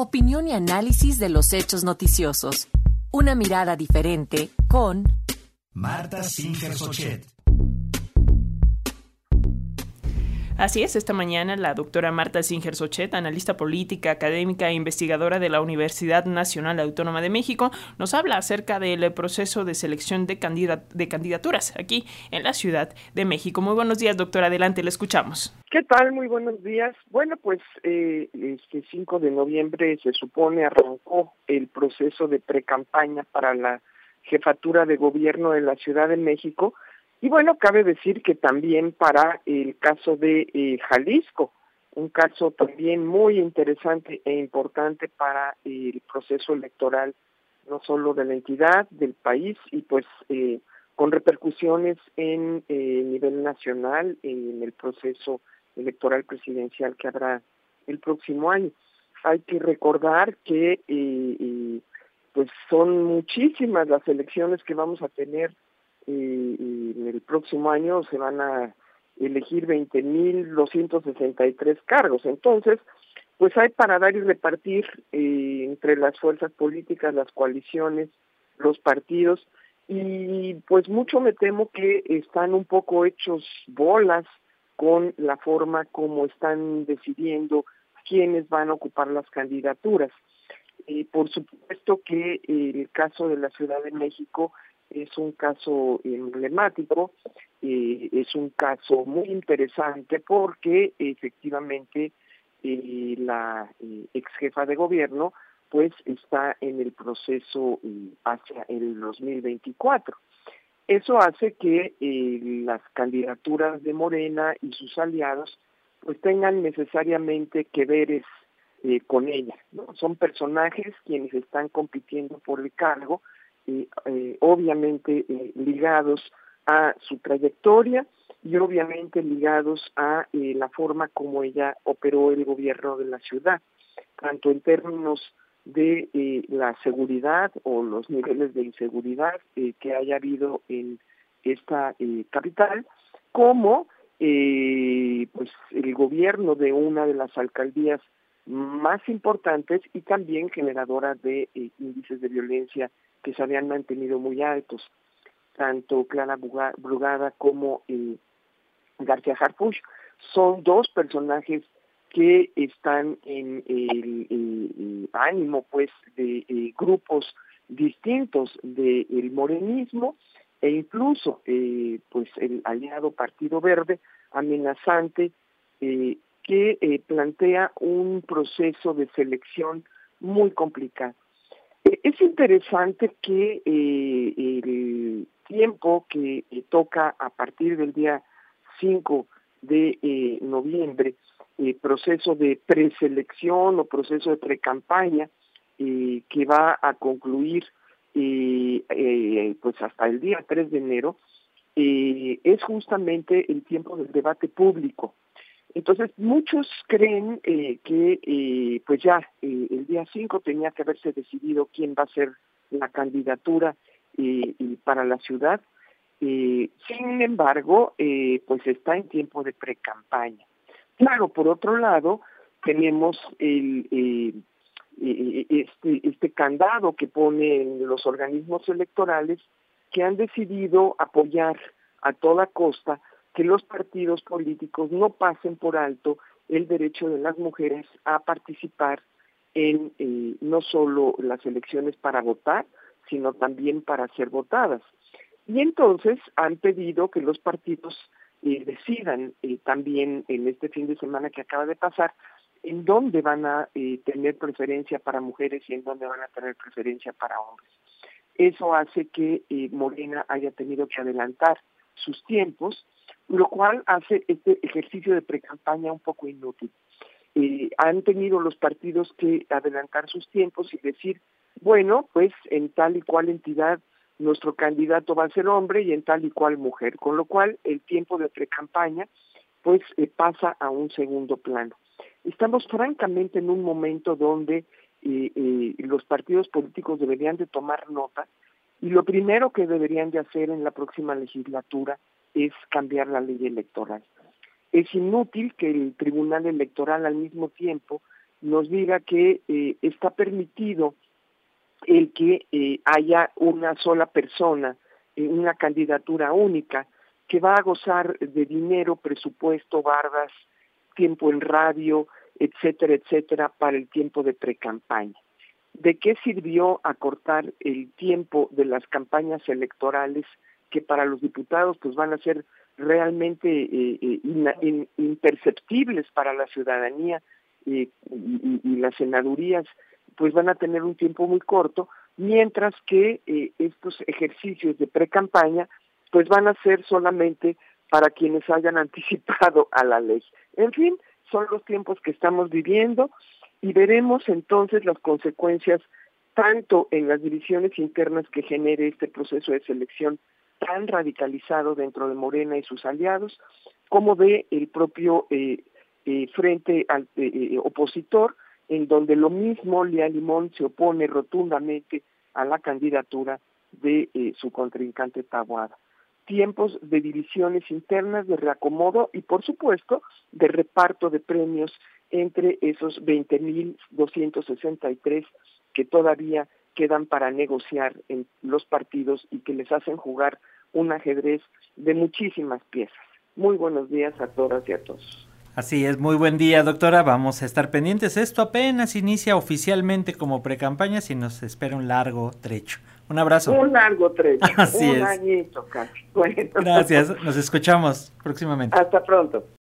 Opinión y análisis de los hechos noticiosos. Una mirada diferente con Marta Singer Sochet. Así es, esta mañana la doctora Marta Singer Sochet, analista política, académica e investigadora de la Universidad Nacional Autónoma de México, nos habla acerca del proceso de selección de, de candidaturas aquí en la Ciudad de México. Muy buenos días, doctora. Adelante, le escuchamos. ¿Qué tal? Muy buenos días. Bueno, pues eh, este 5 de noviembre se supone arrancó el proceso de precampaña para la jefatura de gobierno de la Ciudad de México y bueno, cabe decir que también para el caso de eh, Jalisco, un caso también muy interesante e importante para el proceso electoral, no solo de la entidad, del país, y pues eh, con repercusiones en eh, nivel nacional en el proceso electoral presidencial que habrá el próximo año. Hay que recordar que eh, pues son muchísimas las elecciones que vamos a tener y, en el próximo año se van a elegir 20.263 cargos. Entonces, pues hay para dar y repartir eh, entre las fuerzas políticas, las coaliciones, los partidos, y pues mucho me temo que están un poco hechos bolas con la forma como están decidiendo quiénes van a ocupar las candidaturas. por supuesto que el caso de la Ciudad de México es un caso emblemático, eh, es un caso muy interesante porque efectivamente eh, la eh, ex jefa de gobierno pues está en el proceso hacia el 2024. Eso hace que las candidaturas de Morena y sus aliados pues tengan necesariamente que ver con ella. ¿no? Son personajes quienes están compitiendo por el cargo, eh, obviamente eh, ligados a su trayectoria y obviamente ligados a eh, la forma como ella operó el gobierno de la ciudad, tanto en términos de la seguridad o los niveles de inseguridad que haya habido en esta capital, como pues el gobierno de una de las alcaldías más importantes y también generadora de índices de violencia que se habían mantenido muy altos, tanto Clara Brugada como eh, García Harfuch. Son dos personajes que están en el, ánimo pues de eh, grupos distintos del morenismo e incluso eh, pues el aliado Partido Verde amenazante eh, que plantea un proceso de selección muy complicado. Es interesante que eh, el tiempo que eh, toca a partir del día 5 de eh, noviembre, proceso de preselección o proceso de precampaña que va a concluir pues hasta el día 3 de enero, es justamente el tiempo del debate público. Entonces, muchos creen eh, que eh, pues ya eh, el día 5 tenía que haberse decidido quién va a ser la candidatura para la ciudad. sin embargo, pues está en tiempo de pre-campaña. Claro, por otro lado, tenemos el, este, este candado que ponen los organismos electorales que han decidido apoyar a toda costa que los partidos políticos no pasen por alto el derecho de las mujeres a participar en eh, no solo las elecciones para votar, sino también para ser votadas. Y entonces han pedido que los partidos eh, decidan eh, también en este fin de semana que acaba de pasar en dónde van a tener preferencia para mujeres y en dónde van a tener preferencia para hombres. Eso hace que Morena haya tenido que adelantar sus tiempos lo cual hace este ejercicio de precampaña un poco inútil. Eh, han tenido los partidos que adelantar sus tiempos y decir, bueno, pues en tal y cual entidad nuestro candidato va a ser hombre y en tal y cual mujer, con lo cual el tiempo de precampaña pues eh, pasa a un segundo plano. Estamos francamente en un momento donde eh, los partidos políticos deberían de tomar nota y lo primero que deberían de hacer en la próxima legislatura es cambiar la ley electoral. Es inútil que el Tribunal Electoral al mismo tiempo nos diga que eh, está permitido el que eh, haya una sola persona, una candidatura única, que va a gozar de dinero, presupuesto, bardas, tiempo en radio, etcétera, etcétera, para el tiempo de precampaña. ¿De qué sirvió acortar el tiempo de las campañas electorales que para los diputados pues van a ser realmente eh, eh, imperceptibles para la ciudadanía eh, y, las senadurías pues van a tener un tiempo muy corto, mientras que estos ejercicios de pre-campaña pues van a ser solamente para quienes hayan anticipado a la ley. En fin, son los tiempos que estamos viviendo y veremos entonces las consecuencias tanto en las divisiones internas que genere este proceso de selección tan radicalizado dentro de Morena y sus aliados, como de el propio eh, eh, frente eh, opositor, en donde lo mismo Lea Limón se opone rotundamente a la candidatura de su contrincante Tabuada. Tiempos de divisiones internas, de reacomodo y, por supuesto, de reparto de premios entre esos 20.263 que todavía quedan para negociar en los partidos y que les hacen jugar un ajedrez de muchísimas piezas. Muy buenos días a todas y a todos. Así es, muy buen día, doctora. Vamos a estar pendientes. Esto apenas inicia oficialmente como precampaña, si nos espera un largo trecho. Un abrazo. Un largo trecho. Así un añito casi. Gracias, nos escuchamos próximamente. Hasta pronto.